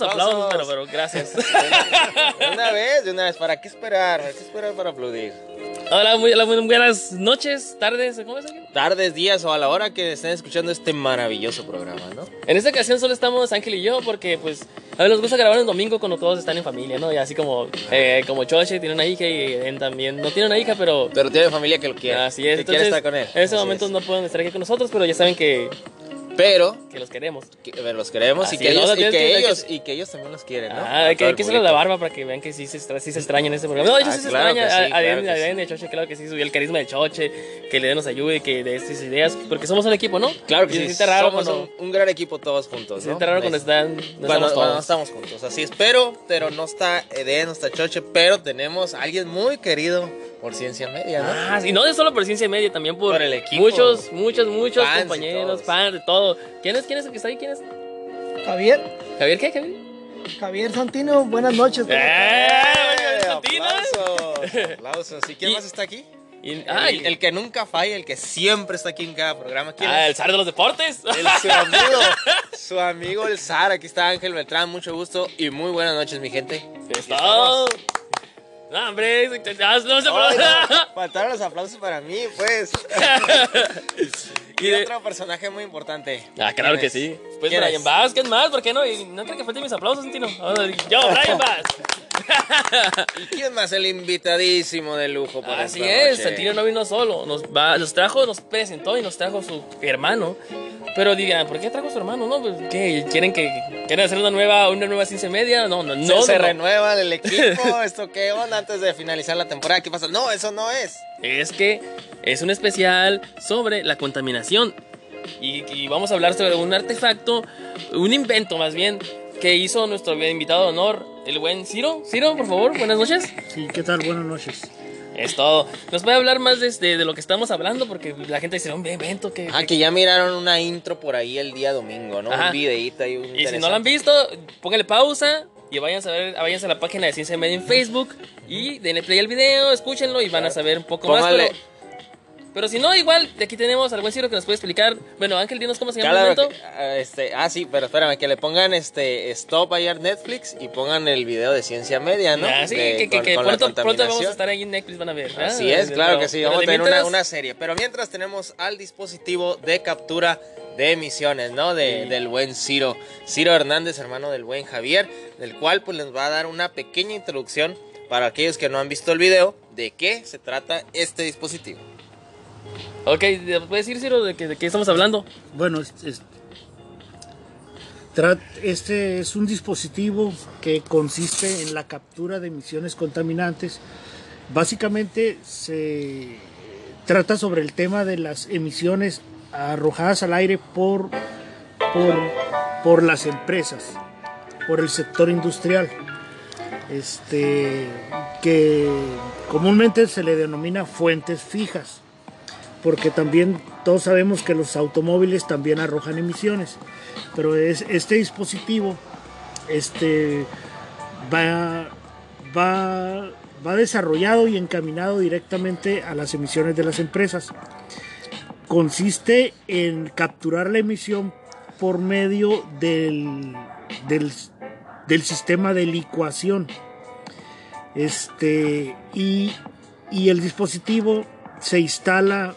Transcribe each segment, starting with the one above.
Aplausos, pero, pero gracias. De una vez, de una vez. ¿Para qué esperar? ¿Para qué esperar para aplaudir? Hola, muy, hola, muy buenas noches, tardes, ¿cómo es aquí? Tardes, días o a la hora que estén escuchando este maravilloso programa, ¿no? En esta ocasión solo estamos Ángel y yo porque, pues, a ver, nos gusta grabar el domingo cuando todos están en familia, ¿no? Y así como, eh, como Choche tiene una hija y él también no tiene una hija, pero... Pero tiene familia que lo quiere. Así es, que quiere entonces, estar con él. En este Así momento es. no pueden estar aquí con nosotros, pero ya saben que, Pero que los queremos. que, a los queremos Así y que, no, ellos, y que que- ellos y que ellos también los quieren, ¿no? Ah, A hay que, que hacerle la barba para que vean que sí se, extra- sí se extraña en este programa. No, de hecho Ah, sí se claro extraña. que sí, a- claro ADN, que ADN de Choche, claro que sí, subió el carisma de Choche, que le nos ayude, que de estas ideas, porque somos un equipo, ¿no? Claro que Y sí. se siente raro somos cuando, un, un gran equipo todos juntos, se ¿no? siente raro cuando Es- están, no Cuando, estamos cuando no estamos juntos, así es. Pero, pero no está Eden, no está Choche, pero tenemos a alguien muy querido por Ciencia Media, ¿no? Ah, y no solo por ciencia media, también por, Por el equipo. muchos, muchos, muchos Fans compañeros, fans de todo. ¿Quién es, quién es el que está ahí? ¿Quién es? Javier, ¿Javier qué? ¿Javier? Javier Santino, buenas noches. ¡Eh! ¡Eh! Santinas! ¡Aplausos! ¡Aplausos! ¿Y quién Y- más está aquí? Y- ah, el, el que nunca falla, el que siempre está aquí en cada programa. ¿Quién ah, es? el zar de los deportes. El- su amigo, su amigo el Zar. Aquí está Ángel Beltrán, mucho gusto y muy buenas noches, mi gente. Es todo. No, hombre, no no, faltaron los aplausos para mí, pues. Y de- otro personaje muy importante. Ah, claro ¿Quién que es? sí. Pues ¿Quién Brian? Vázquez más, ¿por qué no? Y no creo que falten mis aplausos, Tino. Yo, Brian Vázquez. ¿Y quién más? El invitadísimo de lujo. Por Así es. Santino no vino solo, nos, va, nos trajo, nos presentó y nos trajo su hermano. Pero digan, ¿por qué trajo su hermano? No, pues, ¿qué? ¿Quieren que quieren hacer una nueva, una nueva ciencia media? No, no, no. Se, no, se no. renueva el equipo. ¿Esto qué onda antes de finalizar la temporada? ¿Qué pasa? No, eso no es. Es que es un especial sobre la contaminación. Y, y vamos a hablar sobre un artefacto, un invento más bien, que hizo nuestro invitado de honor, el buen Ciro. Ciro, por favor, buenas noches. Sí, ¿qué tal? Buenas noches. Es todo. Nos puede hablar más de, de, de lo que estamos hablando, porque la gente dice, un evento que... Ah, que ya miraron una intro por ahí el día domingo, ¿no? Ajá. Un videíto ahí. Y si no lo han visto, póngale pausa y váyanse a, ver, váyanse a la página de Ciencia Media en Facebook y denle play al video, escúchenlo y van a saber un poco más. Pero, pero si no, igual, de aquí tenemos al buen Ciro que nos puede explicar. Bueno, Ángel, dinos cómo se llama el Claro, evento. que, ah, este, ah, sí, pero espérame, que le pongan este stop ayer Netflix y pongan el video de ciencia media, ¿no? Ah, sí, De- que, que, con- que con la pronto, pronto vamos a estar ahí en Netflix, van a ver. ¿verdad? Así es, claro Pero- que sí, vamos a tener una, mientras- una serie. Pero mientras tenemos al dispositivo de captura de emisiones, ¿no? De, Del buen Ciro. Ciro Hernández, hermano del buen Javier, del cual pues les va a dar una pequeña introducción para aquellos que no han visto el video de qué se trata este dispositivo. Ok, ¿puedes decir, Ciro, de, qué estamos hablando? Bueno, es- es- tra- este es un dispositivo que consiste en la captura de emisiones contaminantes. Básicamente se trata sobre el tema de las emisiones arrojadas al aire por, por, por las empresas, por el sector industrial. Este, que comúnmente se le denomina fuentes fijas porque también todos sabemos que los automóviles también arrojan emisiones, pero es, este dispositivo este, va, desarrollado y encaminado directamente a las emisiones de las empresas. Consiste en capturar la emisión por medio del, del sistema de licuación. Este, y, y el dispositivo se instala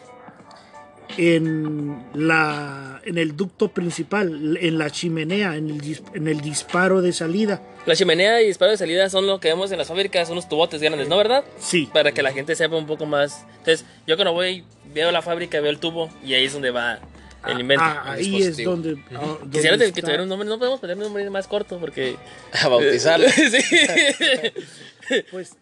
en, la, en el ducto principal, en la chimenea, en el, dis- en el disparo de salida. La chimenea y disparo de salida son lo que vemos en las fábricas, son unos tubotes grandes, ¿no, verdad? Sí, Para que la gente sepa un poco más. Entonces, yo cuando voy, veo la fábrica, veo el tubo y ahí es donde va el invento. Ah, ahí es donde. ah, donde Quisiera que está. tuviera un nombre, no podemos ponerle un nombre más corto porque... A bautizarlo. sí. Pues,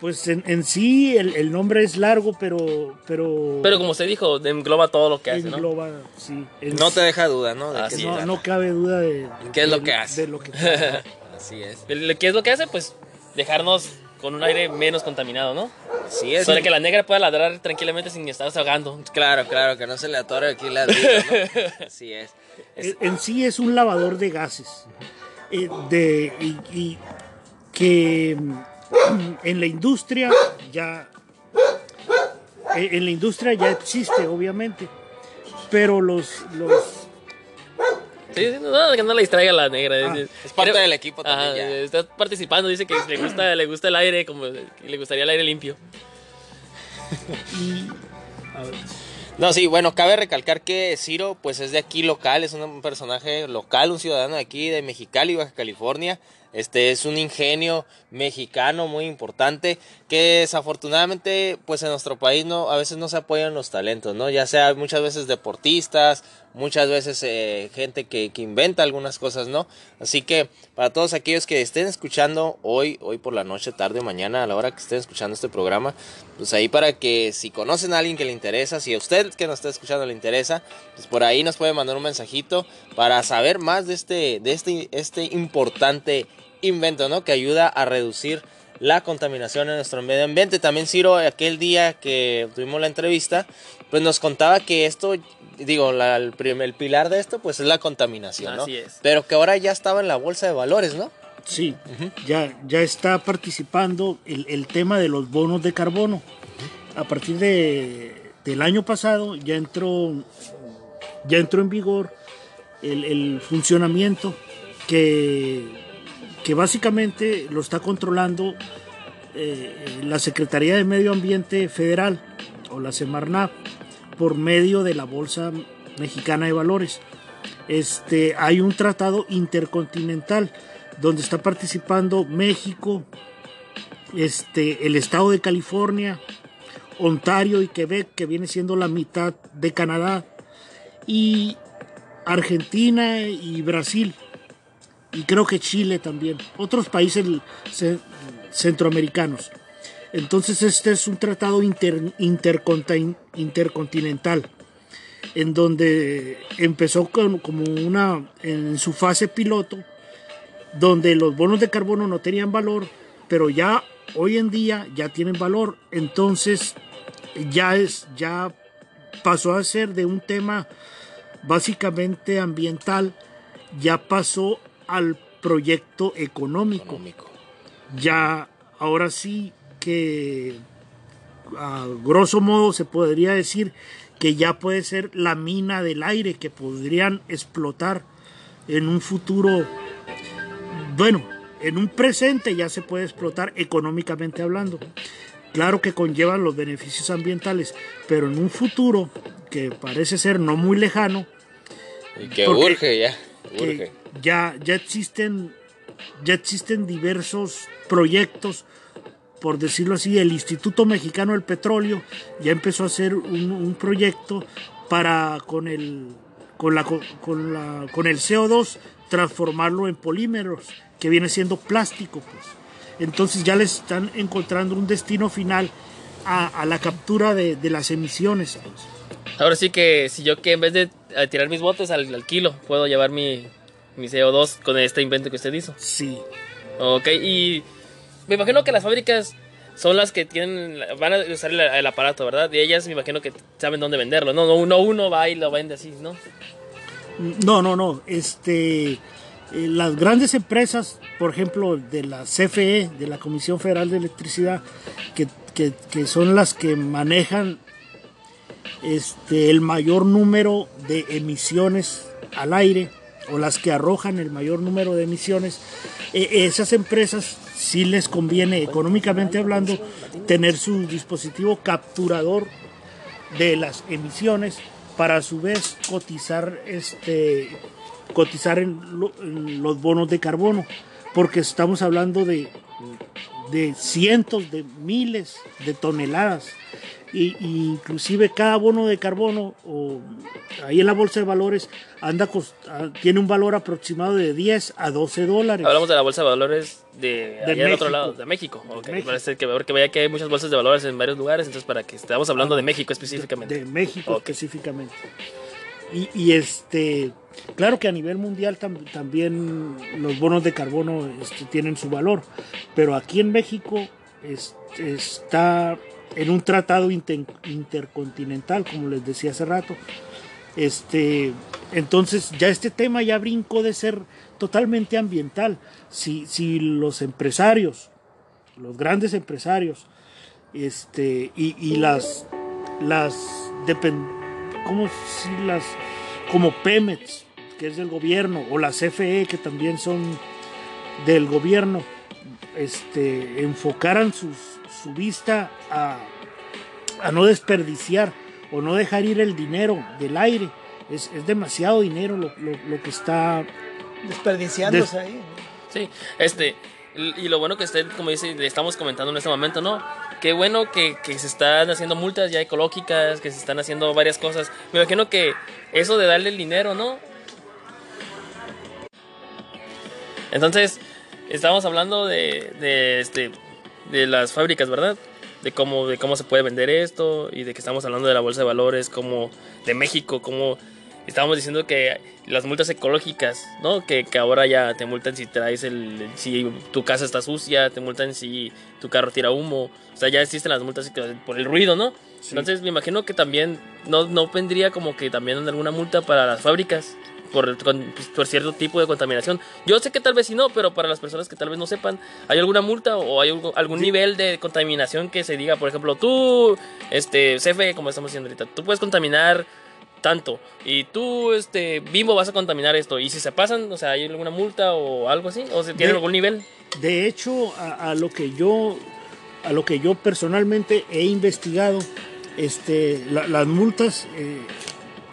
pues en, en sí el, el nombre es largo, pero. Pero, Pero como usted dijo, engloba todo lo que hace, ¿no? engloba, sí, en- No te deja duda, ¿no? De es. se no, no cabe duda de. ¿Qué es lo que hace? De lo que hace. Así es. ¿Qué es lo que hace? Pues dejarnos con un aire menos contaminado, ¿no? Así es. Para que la negra pueda ladrar tranquilamente sin estarse ahogando. Claro, claro, que no se le atore aquí la ¿no? Así es. Es- En en sí es un lavador de gases. eh, de, y, y que mm, en la industria ya. eh, En la industria ya existe, obviamente. Pero los. los Sí, sí, no, que no le distraiga la negra. Ah, es, es parte creo- del equipo también Ajá, ya. Está participando, dice que le gusta, le gusta el aire, como que le gustaría el aire limpio. Y, a ver, No, sí, bueno, cabe recalcar que Ciro, pues es de aquí local, es un personaje local, un ciudadano de aquí, de Mexicali, Baja California. Este es un ingenio mexicano muy importante que desafortunadamente, pues en nuestro país no, a veces no se apoyan los talentos, ¿no? Ya sea muchas veces deportistas, muchas veces eh, gente que, que inventa algunas cosas, ¿no? Así que para todos aquellos que estén escuchando hoy, hoy por la noche, tarde o mañana, a la hora que estén escuchando este programa, pues ahí para que si conocen a alguien que le interesa, si a usted que nos está escuchando le interesa, pues por ahí nos puede mandar un mensajito para saber más de este, de este, este importante invento, ¿no? Que ayuda a reducir la contaminación en nuestro medio ambiente. También Ciro, aquel día que tuvimos la entrevista, pues nos contaba que esto, digo, la- el, prim- el pilar de esto, pues es la contaminación, ¿no? Así es. Pero que ahora ya estaba en la bolsa de valores, ¿no? sí, ya, ya está participando el, el tema de los bonos de carbono. A partir de, del año pasado ya entró, ya entró en vigor el, el funcionamiento que, que básicamente lo está controlando eh, la Secretaría de Medio Ambiente Federal o la Semarnat por medio de la Bolsa Mexicana de Valores. Este, hay un tratado intercontinental donde está participando México, este, el estado de California, Ontario y Quebec, que viene siendo la mitad de Canadá, y Argentina y Brasil, y creo que Chile también, otros países ce- centroamericanos. Entonces este es un tratado inter- intercontin- intercontinental en donde empezó como una en su fase piloto donde los bonos de carbono no tenían valor, pero ya hoy en día ya tienen valor, entonces ya es ya pasó a ser de un tema básicamente ambiental, ya pasó al proyecto económico Económico. ya ahora sí que a grosso modo se podría decir que ya puede ser la mina del aire que podrían explotar en un futuro bueno en un presente ya se puede explotar económicamente hablando claro que conllevan los beneficios ambientales pero en un futuro que parece ser no muy lejano Y que urge ya, que urge. Ya, ya existen ya existen diversos proyectos por decirlo así el Instituto Mexicano del Petróleo ya empezó a hacer un, proyecto para con el con la, con la con el CO2 transformarlo en polímeros que viene siendo plástico pues entonces ya les están encontrando un destino final a, la captura de, las emisiones pues. Ahora sí que si yo que en vez de eh, tirar mis botes al kilo, puedo llevar mi, mi CO2 con este invento que usted hizo. sí Ok, y me imagino que las fábricas son las que tienen, van a usar el, el aparato, ¿verdad? Y ellas me imagino que saben dónde venderlo, ¿no? No uno, uno va y lo vende así, ¿no? No, no, no. Este, eh, las grandes empresas, por ejemplo, de la CFE, de la Comisión Federal de Electricidad, que, que- que son las que manejan este, el mayor número de emisiones al aire o las que arrojan el mayor número de emisiones, eh, esas empresas sí les conviene económicamente hablando tener su dispositivo capturador de las emisiones para a su vez cotizar este cotizar en, en los bonos de carbono porque estamos hablando de, de cientos de miles de toneladas y, y inclusive cada bono de carbono o ahí en la bolsa de valores anda cost- ah, tiene un valor aproximado de 10 a 12 dólares Hablamos de la bolsa de valores de, allá del otro lado, de México. Ok, México. Parece que, porque veía que hay muchas bolsas de valores en varios lugares, entonces para que estamos hablando de México específicamente. De México específicamente. Y, y, este, claro que a nivel mundial tam- también los bonos de carbono este, tienen su valor, pero aquí en México es- está en un tratado inter- intercontinental, como les decía hace rato. Este, entonces ya este tema ya brincó de ser totalmente ambiental. Si, si los empresarios, los grandes empresarios, este, y, las, las, depen- ¿cómo si las, como Pemex, que es del gobierno, o la CFE, que también son del gobierno, este, enfocaran sus, su vista a, a no desperdiciar o no dejar ir el dinero del aire. Es, es demasiado dinero lo, lo- lo que está... Desperdiciándose Des- ahí. Sí, este, y lo bueno que esté, como dice, le estamos comentando en este momento, ¿no? Qué bueno que, que se están haciendo multas ya ecológicas, que se están haciendo varias cosas. Me imagino que eso de darle el dinero, ¿no? Entonces, estábamos hablando de, de, este, de las fábricas, ¿verdad? De cómo, de cómo se puede vender esto y de que estamos hablando de la bolsa de valores, como de México, como estábamos diciendo que las multas ecológicas, ¿no? Que, que ahora ya te multan si traes el, si tu casa está sucia, te multan si tu carro tira humo, o sea, ya existen las multas por el ruido, ¿no? Entonces me imagino que también no, no vendría como que también alguna multa para las fábricas por, con- pues, por cierto tipo de contaminación. Yo sé que tal vez sí no, pero para las personas que tal vez no sepan, ¿hay alguna multa o hay algún nivel de contaminación que se diga, por ejemplo, tú, este, CFE, como estamos haciendo ahorita, tú puedes contaminar tanto y tú, este, Bimbo vas a contaminar esto y si se pasan, o sea, ¿hay alguna multa o algo así? ¿O se tienen De- algún nivel? De hecho, a, a lo que yo a lo que yo personalmente he investigado, este, la- las multas eh,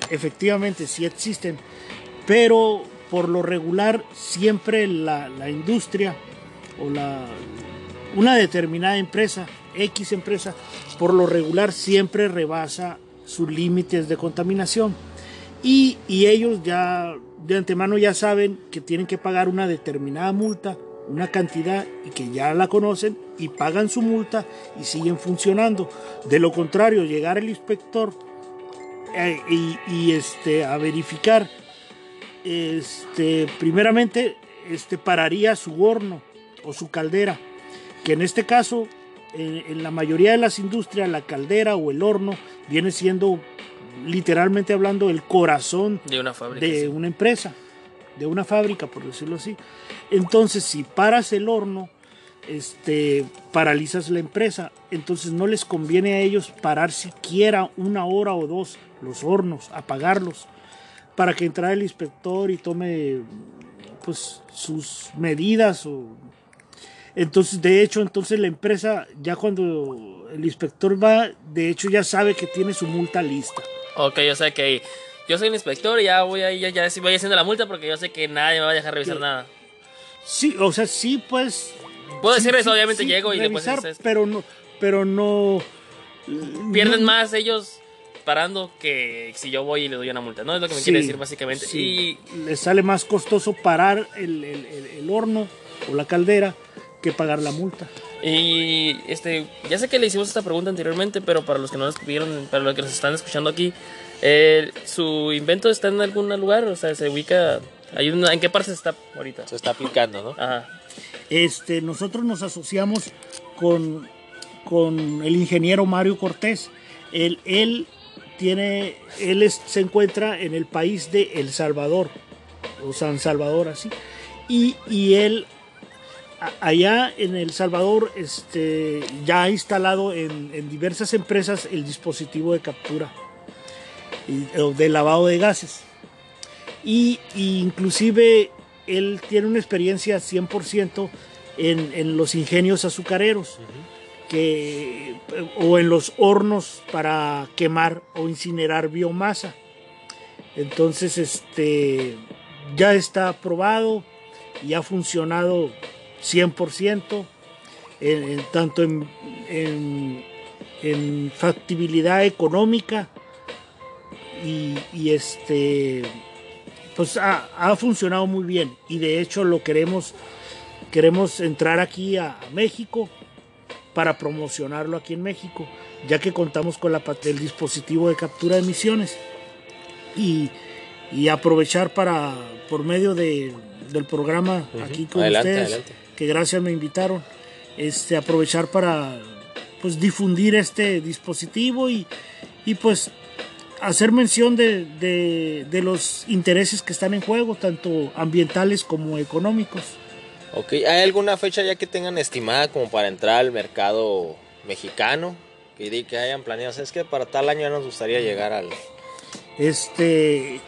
efectivamente sí existen, pero por lo regular siempre la, la industria o la una determinada empresa, X empresa, por lo regular siempre rebasa sus límites de contaminación. Y, y ellos ya de antemano ya saben que tienen que pagar una determinada multa, una cantidad y que ya la conocen y pagan su multa y siguen funcionando. De lo contrario, llegar el inspector eh, y, y, este, a verificar, este, primeramente este, pararía su horno o su caldera, que en este caso, en, en la mayoría de las industrias, la caldera o el horno viene siendo literalmente hablando el corazón De una fábrica. de sí. una empresa, de una fábrica, por decirlo así. Entonces, si paras el horno, este, paralizas la empresa. Entonces, no les conviene a ellos parar siquiera una hora o dos los hornos, apagarlos, para que entre el inspector y tome pues sus medidas o entonces de hecho entonces la empresa ya cuando el inspector va de hecho ya sabe que tiene su multa lista Ok, o sea que yo soy el inspector y ya voy ahí, ya, ya voy haciendo la multa porque yo sé que nadie me va a dejar revisar nada. Sí, o sea, sí, pues. Puedo sí, decir eso, sí, obviamente sí, llego y después revisar, es esto. Pero no, pero no. Pierden más ellos parando que si yo voy y le doy una multa, ¿no? Es lo que me sí, quiere decir básicamente. sí. Les sale más costoso parar el, el- el- el horno o la caldera que pagar la multa. Y, y, este, ya sé que le hicimos esta pregunta anteriormente, pero para los que no nos vieron, para los que nos están escuchando aquí, eh, ¿su invento está en algún lugar? O sea, se ubica. Hay una, ¿En qué parte está ahorita? Se está aplicando, ¿no? Ajá. Este, nosotros nos asociamos con, con el ingeniero Mario Cortés. Él, él tiene, él se encuentra en el país de El Salvador, o San Salvador así, y, y él allá en El Salvador este, ya ha instalado en, diversas empresas el dispositivo de captura y- de lavado de gases. Y, y inclusive él tiene una experiencia 100% en, en los ingenios azucareros o en los hornos para quemar o incinerar biomasa. Entonces, este ya está aprobado y ha funcionado 100%, en- en- tanto en, en- factibilidad económica y, este pues ha, ha funcionado muy bien y de hecho lo queremos queremos entrar aquí a México para promocionarlo aquí en México ya que contamos con la, el dispositivo de captura de emisiones y, y aprovechar para por medio de, del programa aquí con Adelante, ustedes adelante. que gracias me invitaron este aprovechar para pues difundir este dispositivo y, y pues hacer mención de, de- de los intereses que están en juego, tanto ambientales como económicos. Ok, ¿hay alguna fecha ya que tengan estimada como para entrar al mercado mexicano? Que, que hayan planeado, o es que para tal año ya nos gustaría llegar al... Este, eh,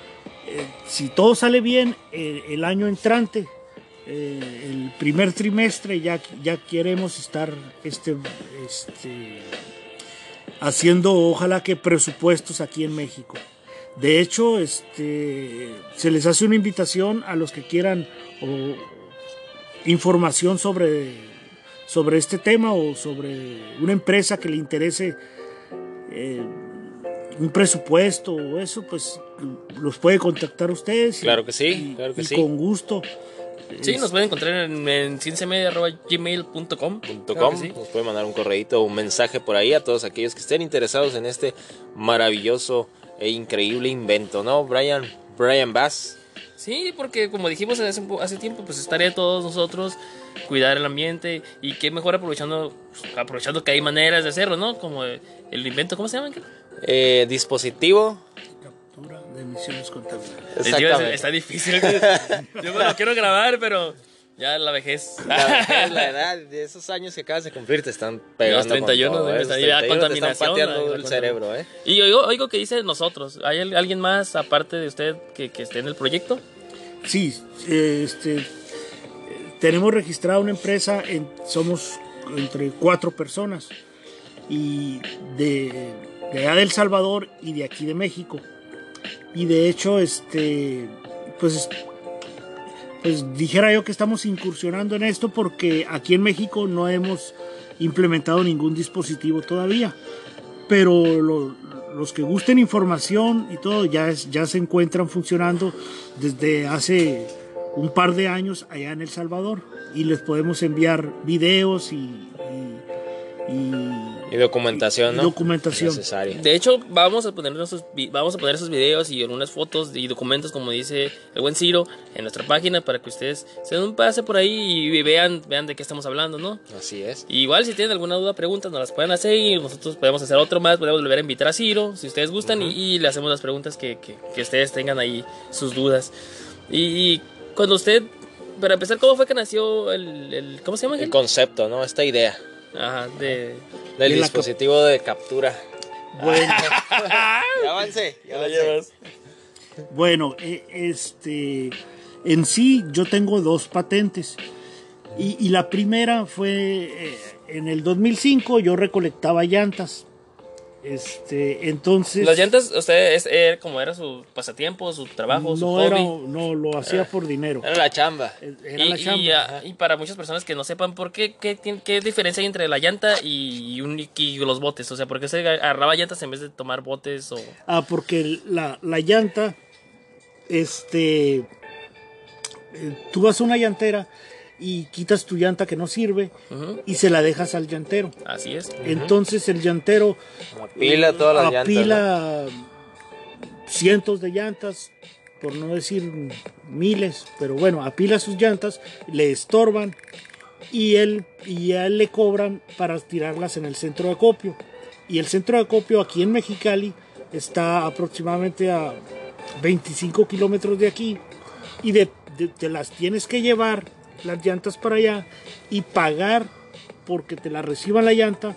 si todo sale bien, el año entrante, eh, el primer trimestre, ya, ya queremos estar este, este, haciendo, ojalá que presupuestos aquí en México. De hecho, este, se les hace una invitación a los que quieran o, información sobre, sobre este tema o sobre una empresa que le interese eh, un presupuesto o eso, pues los puede contactar ustedes. y- Claro que sí, y- claro que y sí. con gusto. Sí, nos pueden encontrar en, en cienciamedia.gmail.com. punto Claro sí. Nos puede mandar un correíto o un mensaje por ahí a todos aquellos que estén interesados en este maravilloso e increíble invento, ¿no? Brian, Brian Bass. Sí, porque como dijimos hace, tiempo, pues estaría de todos nosotros cuidar el ambiente y qué mejor aprovechando aprovechando que hay maneras de hacerlo, ¿no? Como el invento, ¿cómo se llama? Eh, dispositivo. Captura de emisiones contaminantes. Está difícil. Yo me lo quiero grabar, pero ya la vejez. La, vejez, la edad de esos años que acabas de cumplir te están pegando. Los 31, con todo, ¿eh? y la 31 te contaminación, están pateando la- el cerebro, ¿eh? Y oigo, oigo que dice nosotros. ¿Hay al- alguien más aparte de usted que, que esté en el proyecto? Sí, este, tenemos registrada una empresa, en- somos entre cuatro personas, y de, de allá del Salvador y de aquí de México. Y de hecho, este, pues, pues dijera yo que estamos incursionando en esto porque aquí en México no hemos implementado ningún dispositivo todavía. Pero lo- los que gusten información y todo ya, ya se encuentran funcionando desde hace un par de años allá en El Salvador y les podemos enviar videos y- Y documentación, y ¿no? documentación. Necesaria. De hecho, vamos a poner vamos a poner esos videos y algunas fotos y documentos, como dice el buen Ciro, en nuestra página para que ustedes se den un pase por ahí y vean, vean de qué estamos hablando, ¿no? Así es. Y igual si tienen alguna duda, preguntas, nos las pueden hacer y nosotros podemos hacer otro más, podemos volver a invitar a Ciro, si ustedes gustan, y, y le hacemos las preguntas que, que- que ustedes tengan ahí, sus dudas. Y, y cuando usted, para empezar, ¿cómo fue que nació el, el- ¿cómo se llama? El concepto, ¿no? Esta idea Ajá, de... del dispositivo de captura. Bueno, Ya avancé, ya la llevas. bueno, eh, este, en sí yo tengo dos patentes y, y la primera fue eh, en el 2005 yo recolectaba llantas. Este, entonces Las llantas, usted es era como era su pasatiempo, su trabajo, su no hobby. era, no lo hacía por dinero. Era la chamba. Era y, la y, chamba. y para muchas personas que no sepan por qué, qué, diferencia hay entre la llanta y, un, y los botes. O sea, ¿por qué se agarraba llantas en vez de tomar botes? O... Ah, porque la, la llanta, este, eh, tú vas a una llantera y quitas tu llanta que no sirve y se la dejas al llantero. Así es. Entonces el llantero Apila todas las llantas. ¿no? apila cientos de llantas, por no decir miles, pero bueno, apila sus llantas, le estorban y él y a él le cobran para tirarlas en el centro de acopio. Y el centro de acopio aquí en Mexicali está aproximadamente a 25 kilómetros de aquí y de, de- te las tienes que llevar las llantas para allá y pagar porque te la reciban la llanta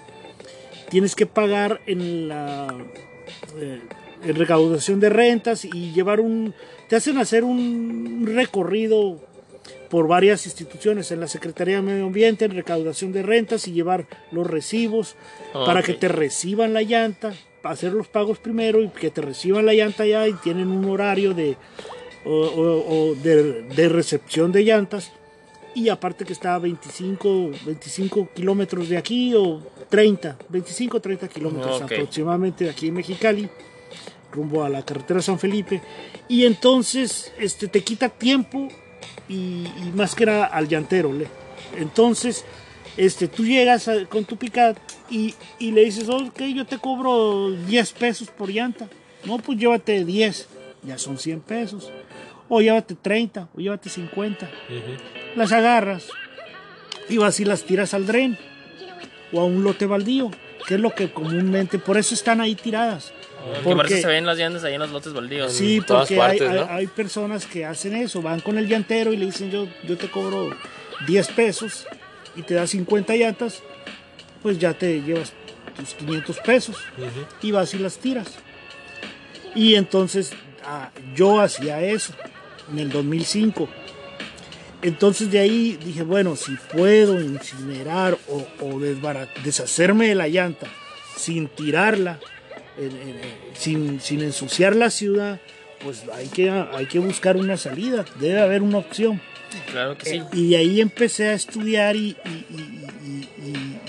tienes que pagar en la eh, en recaudación de rentas y llevar un te hacen hacer un recorrido por varias instituciones en la Secretaría de Medio Ambiente en recaudación de rentas y llevar los recibos para que te reciban la llanta hacer los pagos primero y que te reciban la llanta ya y tienen un horario de o, o- o de, de recepción de llantas y aparte que está a 25, 25 kilómetros de aquí o 30, 25 30 kilómetros aproximadamente de aquí en Mexicali, rumbo a la carretera San Felipe. Y entonces este, te quita tiempo y, y más que nada al llantero. le. Entonces este, tú llegas a- con tu picat y, y le dices, ok, yo te cobro 10 pesos por llanta. No, pues llévate 10, ya son 100 pesos. O llévate 30, o llévate 50 las agarras y vas y las tiras al dren o a un lote baldío, que es lo que comúnmente, por eso están ahí tiradas. Que por eso Porque- se ven las llantas ahí en los lotes baldíos. Sí, porque hay, partes, hay- ¿no? hay personas que hacen eso, van con el llantero y le dicen yo, yo te cobro 10 pesos y te da 50 llantas, pues ya te llevas tus 500 pesos y vas y las tiras. Y entonces ah, yo hacía eso en el 2005. Entonces de ahí dije, bueno, si puedo incinerar o, deshacerme de la llanta sin tirarla, en- en- en- sin, sin ensuciar la ciudad, pues hay que, hay que buscar una salida, debe haber una opción. Claro que sí. Eh, y de ahí empecé a estudiar y, y- y-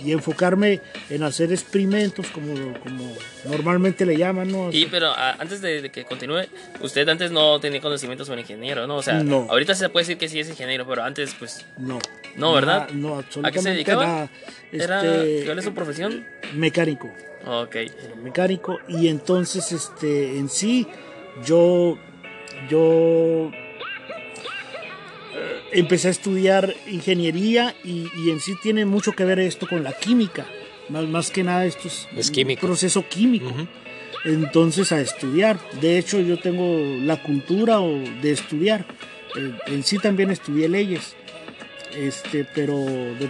y- enfocarme en hacer experimentos, como, como normalmente le llaman, ¿no? Y pero antes de, de que continúe, usted antes no tenía conocimientos como ingeniero, ¿no? O sea, No. ahorita se puede decir que sí es ingeniero, pero antes pues No. No, ¿verdad? No, ¿A absolutamente qué se dedicaba? era Este, ¿cuál es su profesión? mecánico. Ok. era mecánico y entonces este en sí yo yo empecé a estudiar ingeniería y, y en sí tiene mucho que ver esto con la química. Más, más que nada esto es, Es un químico. proceso químico. Entonces a estudiar. De hecho yo tengo la cultura o de estudiar. Eh, en sí también estudié leyes. Este pero de-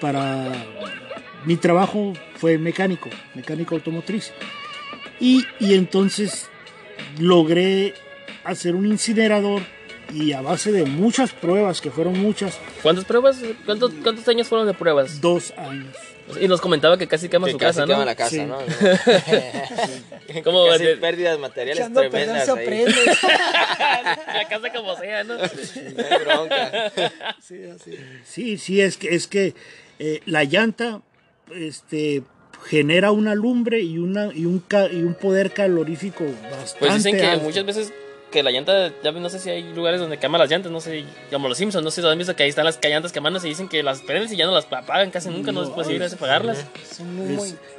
para mi trabajo fue mecánico mecánico automotriz. Y, y entonces logré hacer un incinerador y a base de muchas pruebas que fueron muchas ¿Cuántas pruebas? ¿Cuántos, cuántos años fueron de pruebas? dos años Y nos comentaba que casi quema Que su casi casa, quema ¿no? la casa, Sí. ¿no? Como Casi de- pérdidas materiales Echando tremendas se ahí. aprende. la casa como sea, ¿no? No hay bronca. Sí, así. Sí, sí, es que, es que eh, la llanta este, genera una lumbre y, una, y, un, ca- y un poder calorífico bastante Pues dicen que alto. muchas veces que la llanta, ya no sé si hay lugares donde queman las llantas, no sé, como los Simpsons, no sé si han visto que ahí están las llantas quemándose y dicen que las prenden y ya no las apagan casi nunca, no, es posible apagarlas. Es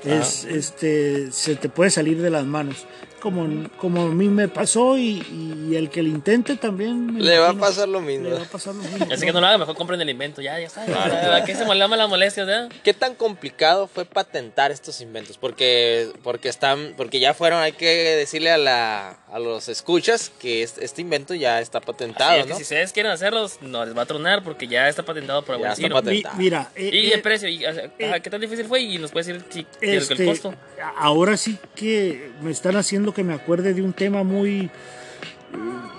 Es, es, este, se te puede salir de las manos. Como, como a mí me pasó y, y el que lo intente también. me Le va a pasar lo mismo. Le va a pasar lo mismo. Así que no lo hagan, mejor compren el invento, ya, ya está. ¿A qué se molama la molestia, ya? ¿Qué tan complicado fue patentar estos inventos? Porque, porque están, porque ya fueron, hay que decirle a la, a los escuchas que este, este invento ya está patentado, es que si ustedes quieren hacerlos, no les va a tronar porque ya está patentado por Ya Buen está Ciro. patentado. Mi- mira, eh, Y eh, el precio, y, ajá, ¿qué tan difícil fue? Y nos puede decir si, Este, el costo. Ahora sí que me están haciendo que me acuerde de un tema muy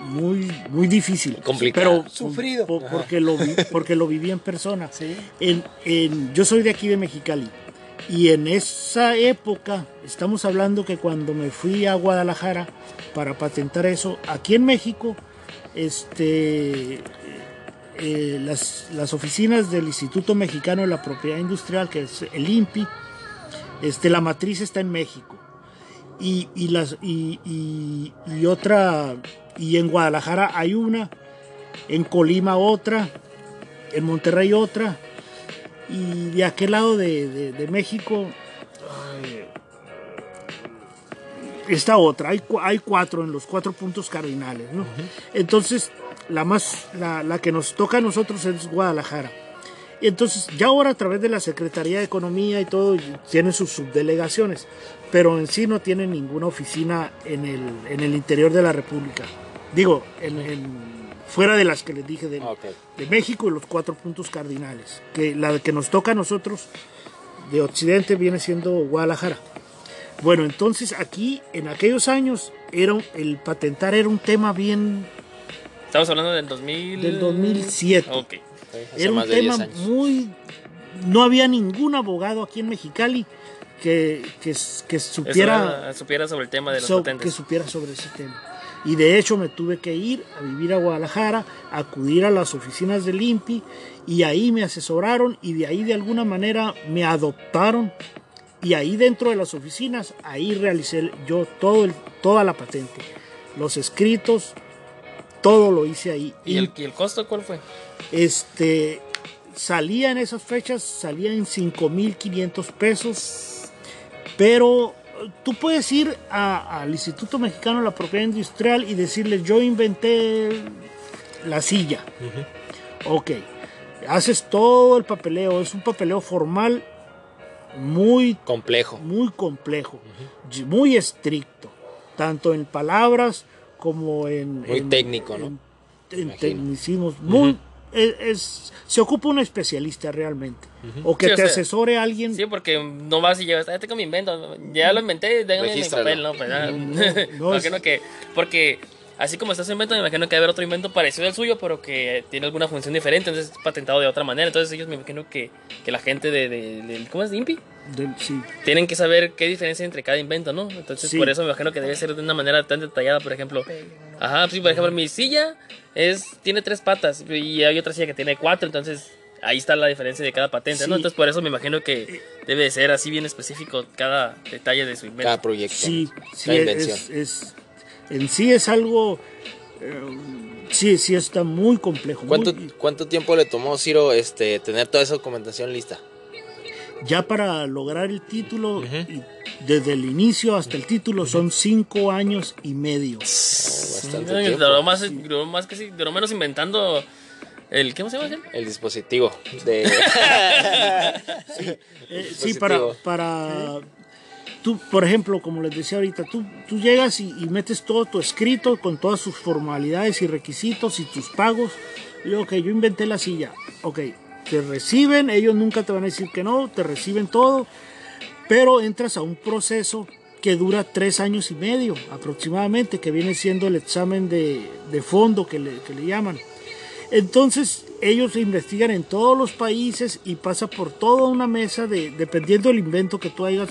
muy muy difícil, Complicado. pero Sufrido. po- porque lo vi, porque lo viví en persona. Sí. En, en- yo soy de aquí de Mexicali y en esa época estamos hablando que cuando me fui a Guadalajara para patentar eso aquí en México, este eh, las, las oficinas del Instituto Mexicano de la Propiedad Industrial, que es el INPI, este, la matriz está en México. Y, y las, y, y- y otra, y en Guadalajara hay una, en Colima otra, en Monterrey otra, y de aquel lado de, de- de México ay, está otra, hay, hay cuatro en los cuatro puntos cardinales, ¿no? Entonces, la más, la, la que nos toca a nosotros es Guadalajara. Y entonces, ya ahora a través de la Secretaría de Economía y todo, tienen sus subdelegaciones, pero en sí no tienen ninguna oficina en el, en el interior de la República. Digo, en, en- fuera de las que les dije de, México y los cuatro puntos cardinales. Que la que nos toca a nosotros de Occidente viene siendo Guadalajara. Bueno, entonces aquí, en aquellos años, era, el patentar era un tema bien Estamos hablando del 2000... del 2007. Ok. Era un más de 10 tema muy... No había ningún abogado aquí en Mexicali que, que, que supiera, Eso, supiera sobre el tema de los so- patentes. que supiera sobre ese tema. Y de hecho me tuve que ir a vivir a Guadalajara, acudir a las oficinas del INPI y ahí me asesoraron y de ahí de alguna manera me adoptaron y ahí dentro de las oficinas, ahí realicé yo todo el, toda la patente, los escritos, todo lo hice ahí. ¿Y el, ¿Y el costo cuál fue? Este salía en esas fechas, salía en 5.500 pesos, pero tú puedes ir a- al Instituto Mexicano de la Propiedad Industrial y decirles, yo inventé la silla. Ok, haces todo el papeleo, es un papeleo formal muy Complejo. muy complejo, muy estricto, tanto en palabras como en... Muy en- técnico, ¿no? En, tecnicismos, muy, es, es- se ocupa un especialista realmente. O que Sí, o te sea, asesore a alguien. Sí, porque no vas y llevas, ah, tengo mi invento, ya lo inventé, déjame mi papel, ¿no? Pues, ah, no, me es- imagino que, porque así como está su invento, me imagino que debe haber otro invento parecido al suyo, pero que tiene alguna función diferente, entonces es patentado de otra manera. Entonces ellos me imagino que, que la gente de, de, del- ¿cómo es? ¿INPI? del- sí. Tienen que saber qué diferencia entre cada invento, ¿no? Entonces Sí. por eso me imagino que debe ser de una manera tan detallada, por ejemplo. Ajá, sí, por ejemplo, mi silla es, tiene tres patas y hay otra silla que tiene cuatro, entonces ahí está la diferencia de cada patente, Sí. ¿no? Entonces por eso me imagino que debe de ser así bien específico cada detalle de su invento. Cada proyecto. Sí, sí, Cada es, invención. es- es- en sí es algo, eh, sí, sí está muy complejo. muy- ¿Cuánto, ¿Cuánto tiempo le tomó Ciro este, tener toda esa documentación lista? ya para lograr el título, y desde el inicio hasta el título, son cinco años y medio. Bastante Duró tiempo. más, duró más que sí, duró menos inventando el, ¿cómo se llama? El dispositivo de... Eh, sí, para, Dispositivo. para tú, por ejemplo, como les decía ahorita, tú, tú llegas y, metes todo tu escrito con todas sus formalidades y requisitos y tus pagos. Y ok, yo inventé la silla. Ok, te reciben, ellos nunca te van a decir que no, te reciben todo, pero entras a un proceso que dura tres años y medio aproximadamente, que viene siendo el examen de, de fondo que le, que le llaman. Entonces ellos investigan en todos los países y pasa por toda una mesa de, dependiendo del invento que tú hayas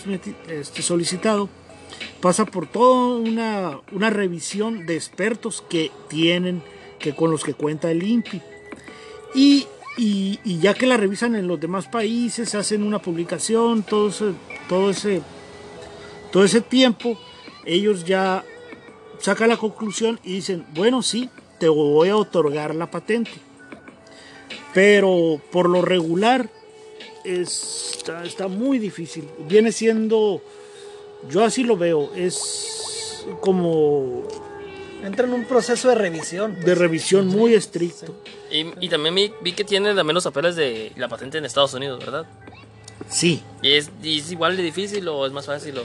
este, solicitado, pasa por toda una, una revisión de expertos que tienen, que con los que cuenta el INPI. Y, y- y ya que la revisan en los demás países, hacen una publicación, todo ese, todo ese, todo ese tiempo, ellos ya sacan la conclusión y dicen, bueno, sí, te voy a otorgar la patente. Pero por lo regular es- está, está muy difícil. Viene siendo, yo así lo veo, es como Entra en un proceso de revisión. pues. de revisión muy estricto. Y, y también vi, vi que tiene también los papeles de la patente en Estados Unidos, ¿verdad? Sí. ¿Y es, y es igual de difícil o es más fácil o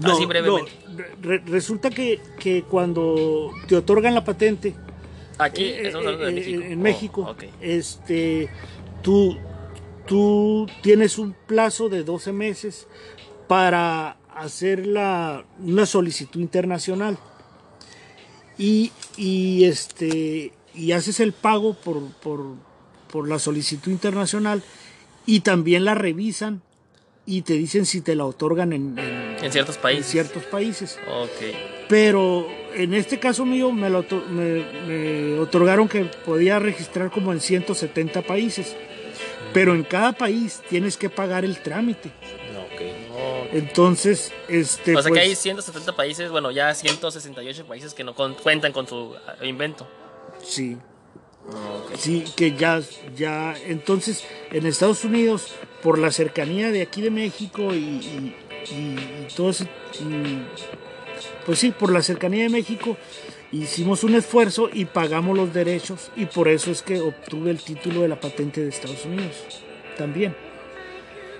No, así brevemente? no, re- resulta que, que cuando te otorgan la patente, Aquí Eh, estamos hablando de eh, México. En Oh, México, ok. este, tú, tú tienes un plazo de 12 meses para hacer la, una solicitud internacional. Y, y, este, y haces el pago por, por, por la solicitud internacional y también la revisan y te dicen si te la otorgan en, en- En ciertos en países. ciertos países. Ok. Pero en este caso mío me, lo me, me otorgaron que podía registrar como en 170 países. Pero en cada país tienes que pagar el trámite. No, ok. Oh. Entonces, este. O sea pues, que hay 170 países, bueno, ya 168 países que no con- cuentan con su ah, invento. Sí. Sí, que ya, ya. Entonces, en Estados Unidos, por la cercanía de aquí de México y, y- y- y todo ese. Mm, Pues sí, por la cercanía de México, hicimos un esfuerzo y pagamos los derechos, y por eso es que obtuve el título de la patente de Estados Unidos también.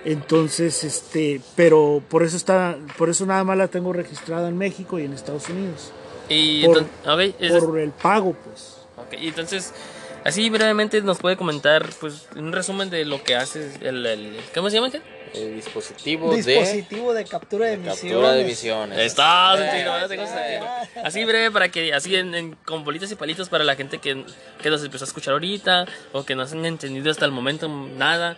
Entonces, este, pero por eso está, por eso nada más la tengo registrada en México y en Estados Unidos. Y Por- el pago, pues. ok, y entonces, así brevemente nos puede comentar, pues, un resumen de lo que hace el, el- ¿cómo se llama? El dispositivo, de Dispositivo de captura de emisiones. captura de emisiones. Está, Eh, sentido, ya tengo sentido. Así breve para que, así en, en- con bolitas y palitos para la gente que, que nos empezó a escuchar ahorita o que no han entendido hasta el momento nada.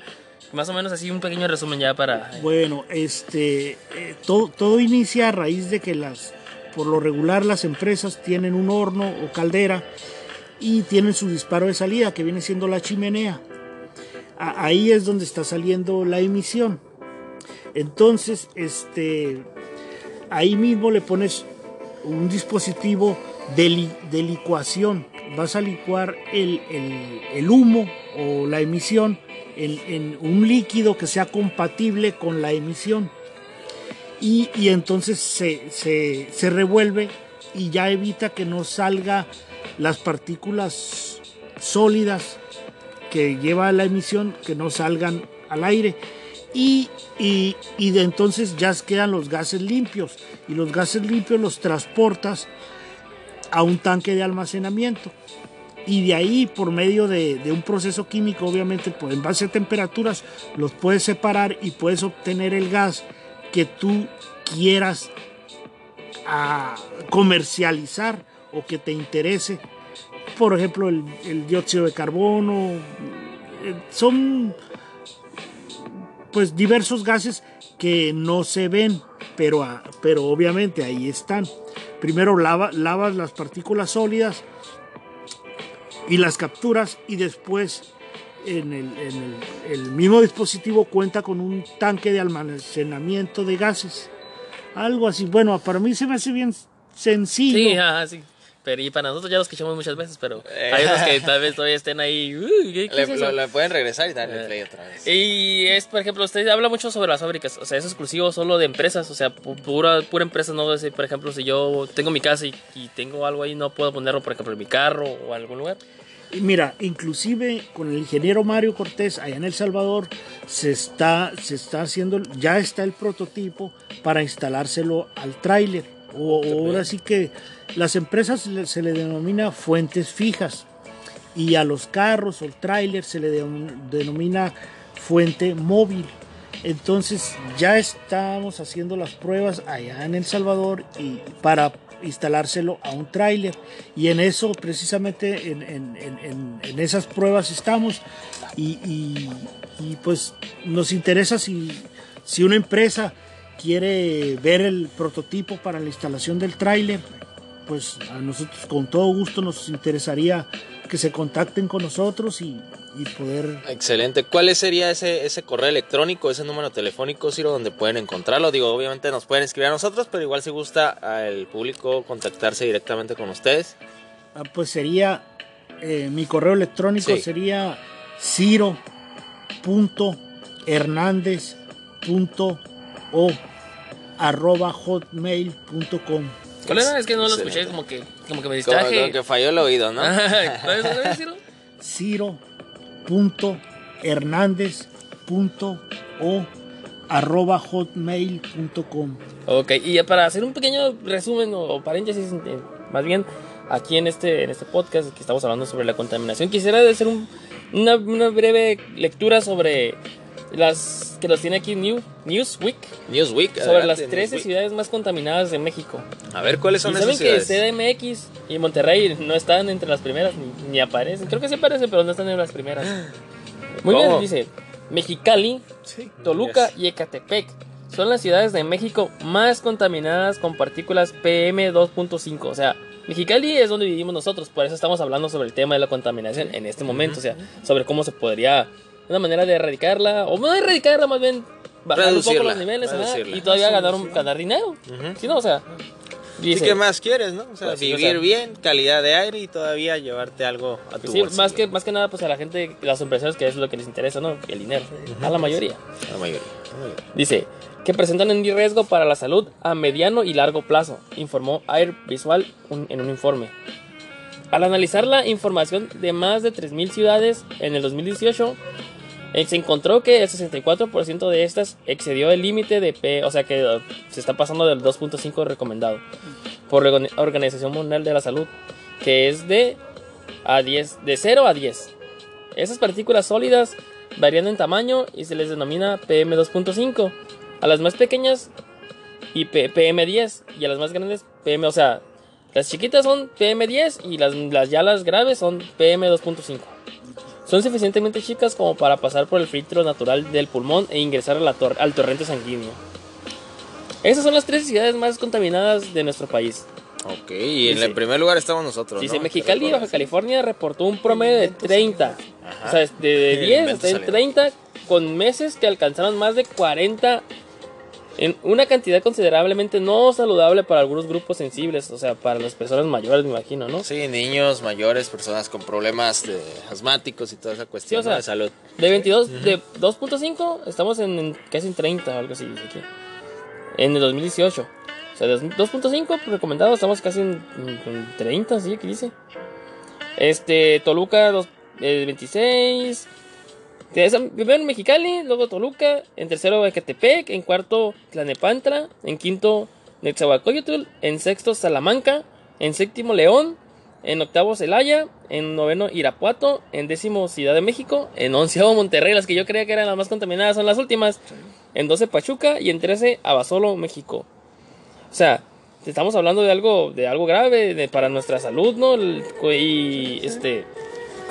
Más o menos así un pequeño resumen ya para... Bueno, este, eh, todo, todo inicia a raíz de que las, por lo regular las empresas tienen un horno o caldera y tienen su disparo de salida que viene siendo la chimenea. Ahí es donde está saliendo la emisión. Entonces, este, ahí mismo le pones un dispositivo de, de licuación. Vas a licuar el, el- el humo o la emisión en, en un líquido que sea compatible con la emisión. Y, y entonces se, se- se revuelve y ya evita que no salga las partículas sólidas que lleva la emisión, que no salgan al aire. Y, y, y de entonces ya quedan los gases limpios. Y los gases limpios los transportas a un tanque de almacenamiento. y de ahí por medio de, de un proceso químico, obviamente, pues en base a temperaturas, los puedes separar y puedes obtener el gas que tú quieras a comercializar o que te interese. Por ejemplo, el, el dióxido de carbono. eh, Son pues diversos gases que no se ven, pero, pero obviamente ahí están. Primero lava- lavas las partículas sólidas y las capturas y después en el, en el- el mismo dispositivo cuenta con un tanque de almacenamiento de gases. Algo así. Bueno, para mí se me hace bien sencillo. Sí, ajá, sí. Pero y para nosotros ya lo escuchamos muchas veces, pero Eh. hay otros que tal vez todavía estén ahí. "Uy, ¿qué- qué Le, es eso?". lo- le pueden regresar y darle Eh. play otra vez. Y es, por ejemplo, usted habla mucho sobre las fábricas, o sea, es exclusivo solo de empresas, o sea, pu- pura, pura empresa, no decir, por ejemplo, si yo tengo mi casa y, y tengo algo ahí, no puedo ponerlo, por ejemplo, en mi carro o algún lugar. Y mira, inclusive con el ingeniero Mario Cortés allá en El Salvador se está, se está haciendo, ya está el prototipo para instalárselo al tráiler. O o ahora sí que las empresas se le- denomina fuentes fijas y a los carros o el tráiler se le denom- denomina fuente móvil. Entonces ya estamos haciendo las pruebas allá en El Salvador y para instalárselo a un tráiler y en eso precisamente en, en- en- en- esas pruebas estamos y, y- y, pues nos interesa si, si una empresa quiere ver el prototipo para la instalación del tráiler pues a nosotros con todo gusto nos interesaría que se contacten con nosotros y, y poder Excelente. ¿Cuál sería ese, ese correo electrónico, ese número telefónico, Ciro, donde pueden encontrarlo? Digo, obviamente nos pueden escribir a nosotros, pero igual si gusta al público contactarse directamente con ustedes. Ah, pues sería eh, mi correo electrónico Sí. sería ciro.hernandez.o arroba hotmail.com ¿Cuál era? Es que no lo escuché, como que, como que me Como, distraje. como que falló el oído, ¿no? ¿Cuál es cuál es, Ciro? ciro.hernandez.o arroba hotmail.com Ok, y para hacer un pequeño resumen o paréntesis, eh, más bien aquí en este, en este podcast que estamos hablando sobre la contaminación, quisiera hacer un- una, una breve lectura sobre las que los tiene aquí New, Newsweek, Newsweek. sobre adelante, las 13 Newsweek. ciudades más contaminadas de México. A ver, ¿cuáles son y esas saben que ciudades? CDMX y Monterrey no están entre las primeras, ni, ni aparecen. Creo que sí aparecen, pero no están en las primeras. Muy ¿Cómo? bien, dice Mexicali, Toluca Yes. y Ecatepec son las ciudades de México más contaminadas con partículas PM 2.5. O sea, Mexicali es donde vivimos nosotros, por eso estamos hablando sobre el tema de la contaminación en este momento. O sea, sobre cómo se podría, una manera de erradicarla, o no erradicarla, más bien bajar un poco Reducirla, los niveles ajá, reducirla. y todavía ganar, un, ganar dinero. Ujú. ¿Sí, no? O sea, ¿Y dice, qué más quieres, no? O sea, Pues sí, o vivir sea- bien, calidad de aire y todavía llevarte algo a tu sí, bolsillo. más, que, más que nada, pues a la gente, las empresas, que es lo que les interesa, ¿no? El dinero. A la mayoría. La mayoría. la mayoría. Dice que presentan un riesgo para la salud a mediano y largo plazo, informó Air Visual un- en un informe. Al analizar la información de más de 3.000 ciudades en el 2018, eh, se encontró que el 64% de estas excedió el límite de P, o sea que eh, se está pasando del 2.5 recomendado por la Organ- Organización Mundial de la Salud, que es de, a 10, de 0 a 10. Esas partículas sólidas varían en tamaño y se les denomina PM2.5. A las más pequeñas y P- PM10 y a las más grandes PM, o sea, las chiquitas son PM10 y las, las ya las graves son PM2.5. Son suficientemente chicas como para pasar por el filtro natural del pulmón e ingresar a la tor- al torrente sanguíneo. Esas son las tres ciudades más contaminadas de nuestro país. Ok, y en Dice- el primer lugar estamos nosotros. Dice ¿no? Mexicali, Baja. California reportó un promedio de 30. Ajá. O sea, de, de El 10 invento hasta en salió. 30 con meses que alcanzaron más de 40 en una cantidad considerablemente no saludable para algunos grupos sensibles, o sea, para las personas mayores, me imagino, ¿no? Sí, niños, mayores, personas con problemas de asmáticos y toda esa cuestión Sí, o sea, ¿no? de salud. De 22, de 2.5 estamos en, en casi en 30 o algo así, dice aquí. En el 2018. O sea, de 2.5 recomendado, estamos casi en, en 30, sí, aquí dice. Este, Toluca, dos- eh, 26. Esa- Primero Mexicali, luego Toluca, en tercero Ecatepec, en cuarto Tlanepantla, en quinto Netzahualcóyotl, en sexto Salamanca, en séptimo León, En octavo Celaya, en noveno Irapuato, en décimo Ciudad de México, en onceavo Monterrey, las que yo creía que eran las más contaminadas son las últimas, en 12 Pachuca y en 13 Abasolo, México. O sea, estamos hablando de algo, de algo grave de, para nuestra salud, ¿no? El- y este,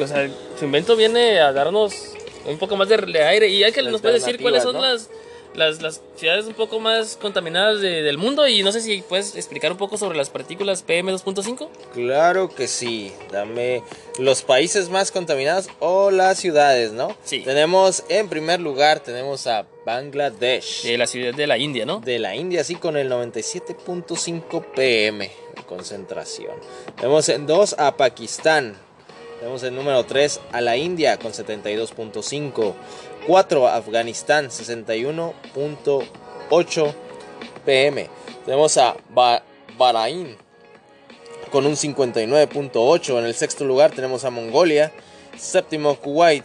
o sea, su invento viene a darnos un poco más de, aire. Y que nos puede decir cuáles son las, las, las ciudades un poco más contaminadas de- del mundo. Y no sé si puedes explicar un poco sobre las partículas PM2.5. Claro que sí. Dame los países más contaminados o las ciudades, ¿no? Sí. Tenemos en primer lugar tenemos a Bangladesh De la ciudad de la India, ¿no? de la India, así con el 97.5 pm de concentración. Tenemos en 2 a Pakistán. Tenemos el número 3 a la India con 72.5. 4 a Afganistán 61.8 pm. Tenemos a Ba- Bahrein con un 59.8. En el sexto lugar tenemos a Mongolia. Séptimo Kuwait.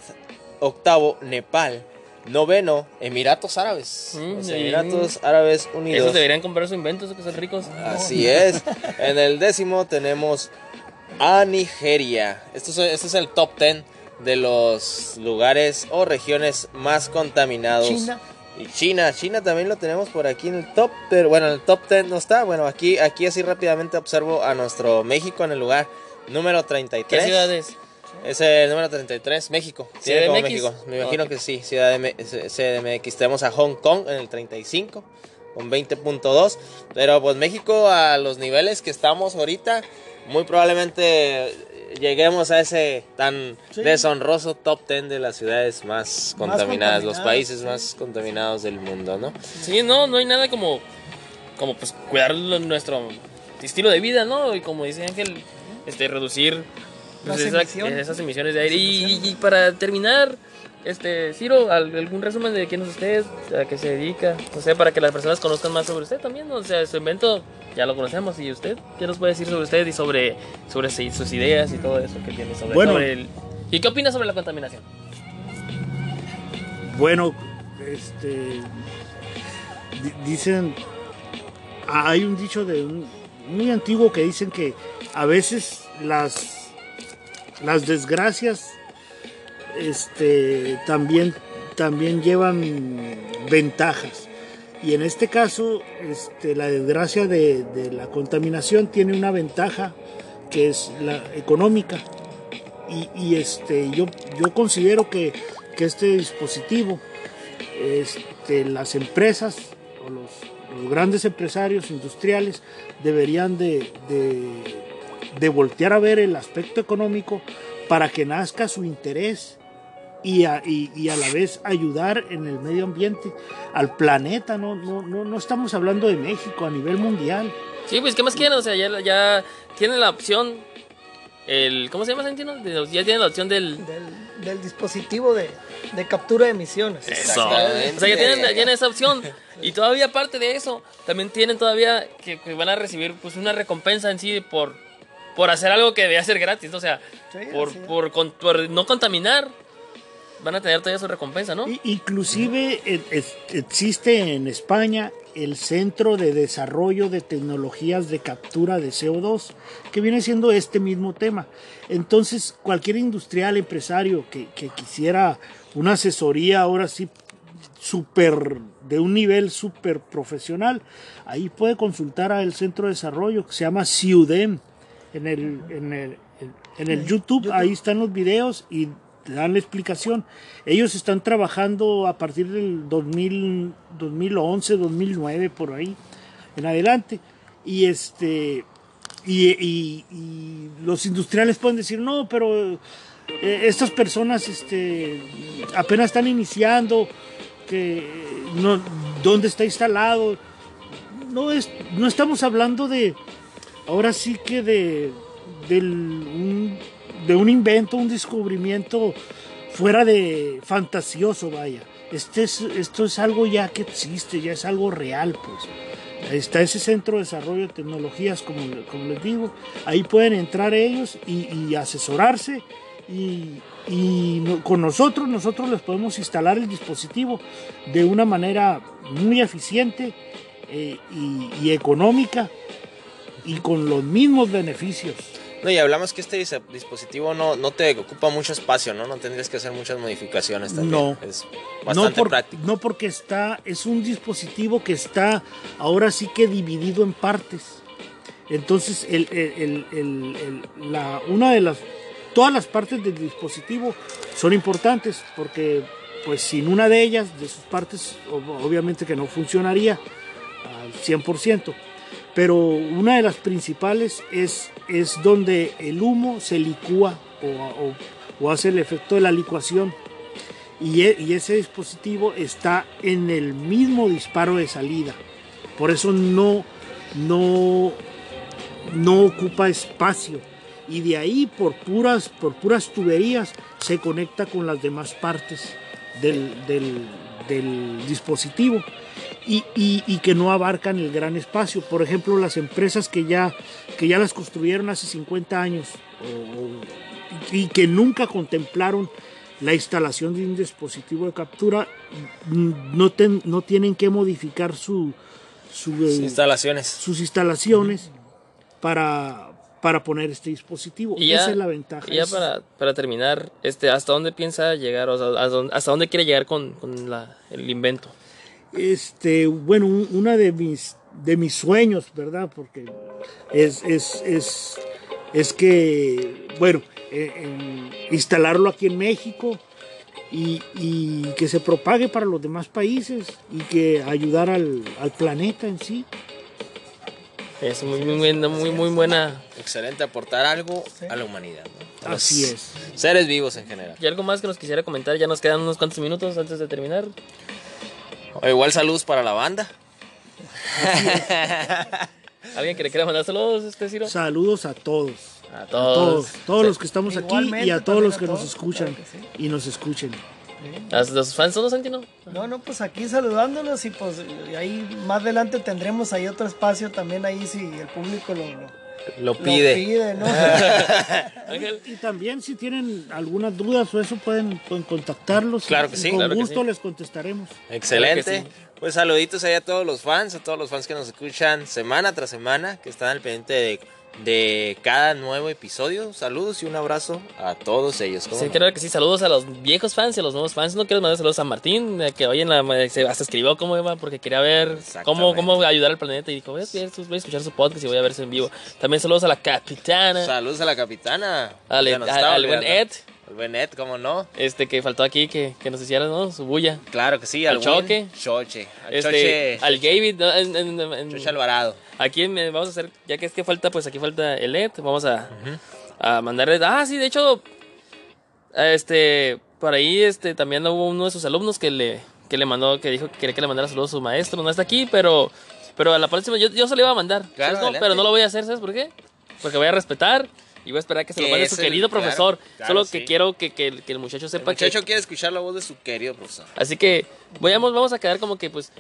Octavo Nepal. Noveno Emiratos Árabes. Mm, Los sí. Emiratos Árabes Unidos. Esos deberían comprar sus inventos, que son ricos. Así es. En el décimo tenemos a Nigeria. Esto es, esto es el top 10 de los lugares o regiones más contaminados. China. Y China, China también lo tenemos por aquí en el top, pero bueno, en el top 10 no está. Bueno, aquí, aquí así rápidamente observo a nuestro México en el lugar número 33. ¿Qué ciudades? Es el número 33, México. Tiene como. México. Me imagino que sí, Ciudad de CDMX. Tenemos a Hong Kong en el 35 con 20.2. Pero pues México a los niveles que estamos ahorita, muy probablemente lleguemos a ese tan Sí. deshonroso top 10 de las ciudades más contaminadas, los contaminadas, países sí. más contaminados del mundo, ¿no? Sí, no, no hay nada como, como pues cuidar nuestro estilo de vida, ¿no? Y como dice Ángel, este, reducir pues, Las esa- emisiones. esas emisiones de aire. Y para terminar, este, Ciro, al- algún resumen de quién es usted, a qué se dedica, o sea, para que las personas conozcan más sobre usted también, ¿no? o sea, su invento ya lo conocemos y usted, ¿qué nos puede decir sobre usted y sobre, sobre sus ideas y todo eso que tiene sobre, Bueno. sobre el... ¿Y qué opina sobre la contaminación? Bueno, este. di- Dicen. Hay un dicho de un, muy antiguo que dicen que a veces las. Las desgracias. Este. También. También llevan ventajas. Y en este caso, este, la desgracia de, la contaminación tiene una ventaja que es la económica. Y, este, yo, considero que, este dispositivo, las empresas o los, grandes empresarios industriales deberían de, de, de voltear a ver el aspecto económico para que nazca su interés y a, y- y a la vez ayudar en el medio ambiente, al planeta. No, no, no, no estamos hablando de México a nivel mundial. Sí, pues, ¿qué más quieren? O sea, ya, ya tienen la opción, el, ¿cómo se llama, Santino? De- Ya tienen la opción del... Del, del dispositivo de, de captura de emisiones. Eso. O sea, ya tienen, ya tienen esa opción. Y todavía aparte de eso, también tienen todavía que, que van a recibir pues una recompensa en sí por, por hacer algo que debía ser gratis. ¿no? O sea, Sí, por, por, con- por no contaminar, van a tener todavía su recompensa, ¿no? Inclusive e- es- existe en España el Centro de Desarrollo de Tecnologías de Captura de CO2, que viene siendo este mismo tema. Entonces, cualquier industrial, empresario que, que quisiera una asesoría ahora sí super de un nivel súper profesional, ahí puede consultar al Centro de Desarrollo que se llama CIUDEM en el, en el, en el YouTube, ahí están los videos y dan la explicación. Ellos están trabajando a partir del 2000, 2011, 2009, por ahí en adelante. Y este y los industriales pueden decir, no, pero eh, estas personas este, apenas están iniciando, que no, dónde está instalado. No, es, no estamos hablando de, ahora sí que de, del, un, de un invento, un descubrimiento fuera de fantasioso, vaya. Este es, esto es algo ya que existe, ya es algo real, pues. Ahí Está ese centro de desarrollo de tecnologías, como, les digo. Ahí pueden entrar ellos y, asesorarse. Y, con nosotros, nosotros les podemos instalar el dispositivo de una manera muy eficiente eh, y económica y con los mismos beneficios. No, y hablamos que este dis- dispositivo no, no te ocupa mucho espacio, ¿no? No tendrías que hacer muchas modificaciones también. No. Es No, bastante por- práctico. no porque está, es un dispositivo que está ahora sí que dividido en partes. Entonces, el, el- el- la, una de las, todas las partes del dispositivo son importantes porque, pues, sin una de ellas, de sus partes, ob- obviamente que no funcionaría al 100%. Pero una de las principales es, es donde el humo se licúa o, o- hace el efecto de la licuación y, e- y ese dispositivo está en el mismo disparo de salida. Por eso no, no, no ocupa espacio. Y de ahí por puras, por puras tuberías se conecta con las demás partes del- del dispositivo. Y, y- y que no abarcan el gran espacio. Por ejemplo, las empresas que ya, que ya las construyeron hace 50 años o- y que nunca contemplaron la instalación de un dispositivo de captura no, ten- no tienen que modificar su, su, eh, Instalaciones. sus instalaciones para, para poner este dispositivo. Y ya, Esa es la ventaja. y ya Es- para, para terminar, este, ¿hasta dónde piensa llegar? O sea, ¿hasta dónde, hasta dónde quiere llegar con, con la- el invento? Este, bueno, un- una de mis, de mis sueños, ¿verdad? Porque es, es, es, es que, bueno, eh, instalarlo aquí en México y, y que se propague para los demás países y que ayudar al, al planeta en sí. Es muy, muy, buena- muy, muy buena. Excelente, aportar algo a la humanidad, ¿no? A los Así es. Seres vivos en general. ¿Y algo más que nos quisiera comentar? Ya nos quedan unos cuantos minutos antes de terminar. O igual saludos para la banda. ¿Alguien que le quiera mandar saludos, este Ciro? Saludos a todos. A A todos. todos, los que estamos aquí y a todos los que nos escuchan claro que sí. y nos escuchen. A los fans todos, Santino. No, no, pues aquí saludándolos y pues y ahí más adelante tendremos ahí otro espacio también ahí si el público lo, lo- Lo lo pide. pide, ¿no? Y también si tienen algunas dudas o eso pueden, pueden contactarlos. Claro que sí, Con claro que gusto sí. les contestaremos. Excelente. Claro que sí. Pues saluditos ahí a todos los fans, a todos los fans que nos escuchan semana tras semana, que están al pendiente de, de cada nuevo episodio. Saludos y un abrazo a todos ellos. ¿cómo Sí, no? creo que sí. Saludos a los viejos fans y a los nuevos fans. No quiero mandar saludos a Martín, eh, que hoy en la se hasta escribió cómo iba porque quería ver cómo, cómo ayudar al planeta y dijo, voy a, voy a escuchar su podcast y voy a verse en vivo. También saludos a la capitana, Saludos a la capitana. al, Ya nos al- buen. Ed, Al buen Ed, ¿cómo no? este que faltó aquí que, que nos hiciera ¿no? su bulla. Claro que sí. Al buen Choque. Choche. Al Este, Choche. al Gavid, ¿no? En- en- en- Choche Alvarado. Aquí vamos a hacer, ya que es que falta, pues aquí falta el Ed, vamos a, a mandarle, ah, sí, de hecho, este, por ahí, este, también hubo uno de sus alumnos que le, que le mandó, que dijo que quería que le mandara saludos a su maestro, no está aquí, pero, pero a la próxima, yo, yo se lo iba a mandar, Claro, ¿sabes adelante. pero no lo voy a hacer, ¿sabes por qué? Porque voy a respetar y voy a esperar que se lo mande su el- querido claro, profesor, claro, solo sí. que quiero que, que, que el muchacho El sepa que... muchacho quiere escuchar la voz de su querido profesor. Así que vayamos, vamos a quedar como que pues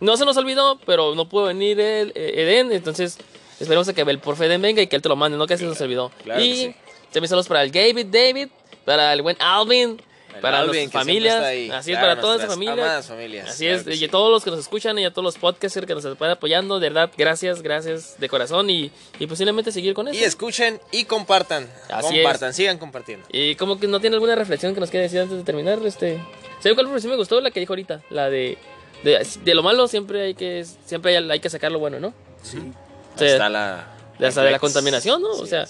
no se nos olvidó, pero no pudo venir el, eh, Eden, entonces esperemos a que el profe Eden venga y que él te lo mande, no que se nos olvidó. claro que y sí. también saludos para el David, David, para el buen Alvin, El para nuestras familias, así es, para toda esa nuestras familia. amadas familias, Así claro es, que y sí. a todos los que nos escuchan y a todos los podcasters que nos están apoyando, de verdad, gracias, gracias de corazón y, y posiblemente seguir con eso. Y escuchen y compartan. Así compartan, sigan compartiendo. Y como que no tiene alguna reflexión que nos quiera decir antes de terminar, este. ¿Sabe cuál reflexión me gustó? La que dijo ahorita, la de de, de lo malo siempre hay que siempre hay, hay que sacar lo bueno, ¿no? Sí. O sea, Está la. hasta de la contaminación, ¿no? o sea,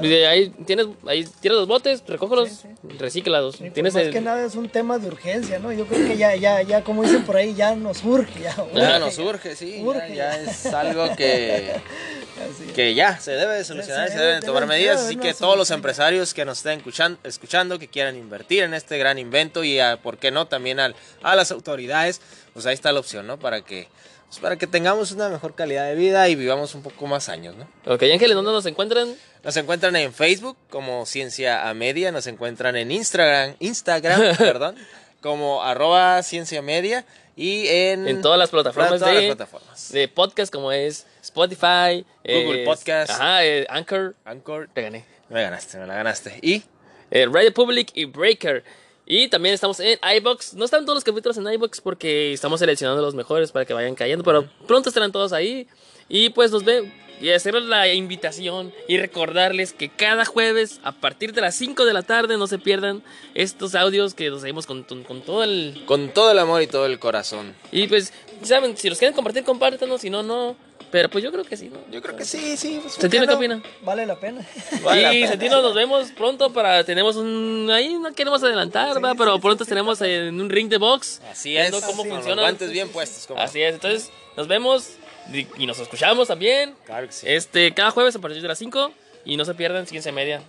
claro. de ahí tienes ahí tienes los botes, recógelos, Sí, recíclalos. Sí, pues, tienes más el- que nada es un tema de urgencia, ¿no? Yo creo que ya, ya, ya, como dicen por ahí, ya nos urge. Ya, Ya nos urge, sí. ya- Urge. Ya, es algo que, es. que ya se debe de solucionar, Se se debe- deben de tomar medidas. Así que todos los empresarios que nos estén escuchan- escuchando, que quieran invertir en este gran invento y, a, ¿por qué no? También al- a las autoridades, pues ahí está la opción, ¿no? Para que, pues para que tengamos una mejor calidad de vida y vivamos un poco más años, ¿no? Ok, Ángeles, ¿dónde nos encuentran? Nos encuentran en Facebook como Ciencia a Media, nos encuentran en Instagram, Instagram, perdón, como arroba Ciencia Media y en, En todas las plataformas todas las de, plataformas. de podcast como es Spotify, Google eh, Podcast. ajá, eh, Anchor, Anchor. te gané. Me ganaste, me la ganaste. Y eh, Radio Public y Breaker. Y también estamos en iBox. No están todos los capítulos en iBox porque estamos seleccionando los mejores para que vayan cayendo, pero pronto estarán todos ahí. Y pues nos ve y hacerles la invitación y recordarles que cada jueves a partir de las 5 de la tarde no se pierdan estos audios que los seguimos con, con, con todo el... Con todo el amor y todo el corazón. Y pues, saben, si los quieren compartir, compártanos, si no, no. Pero pues yo creo que sí, ¿no? Yo creo que sí, sí. pues, Sentino, ¿qué ¿por qué opina? Vale la pena. Vale la y pena. Sentino, nos vemos pronto para. Tenemos un. Ahí no queremos adelantar, ¿verdad? Pero pronto tenemos en un ring de box. Así es. viendo cómo funciona. guantes bien puestos. Así es, entonces nos vemos y y nos escuchamos también. Claro que sí. Este, cada jueves a partir de las 5 y no se pierdan ciencia media.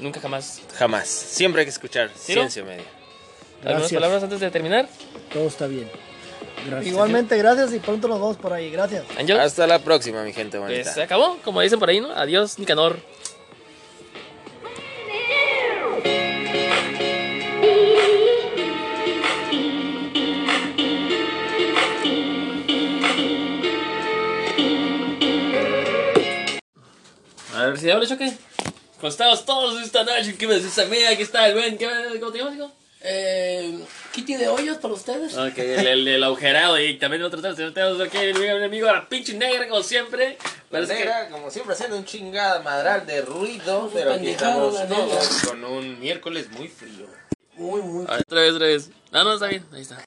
Nunca jamás. Jamás. Siempre hay que escuchar ciencia media. ¿Algunas Gracias. palabras antes de terminar? Todo está bien. Gracias. Igualmente, gracias y pronto nos vemos por ahí. Gracias. Angel. Hasta la próxima, mi gente Pues bonita. se acabó, como dicen por ahí, ¿no? Adiós, Nicanor. A ver si hablo choque. ¿Cómo estamos todos esta noche? ¿Qué me dices a mí? Aquí está el buen. ¿qué me- ¿Cómo te llamas, hijo? Eh, Kitty de hoyos para ustedes. Ok, el, el, el agujerado y también otro tenemos, tenemos aquí el amigo, el amigo la pinche negra como siempre. Parece que- Negra, como siempre, haciendo un chingada madral de ruido, pero aquí estamos la todos con un miércoles muy frío. Muy, muy A ver, otra vez, otra vez. Ah, no, está bien, ahí está.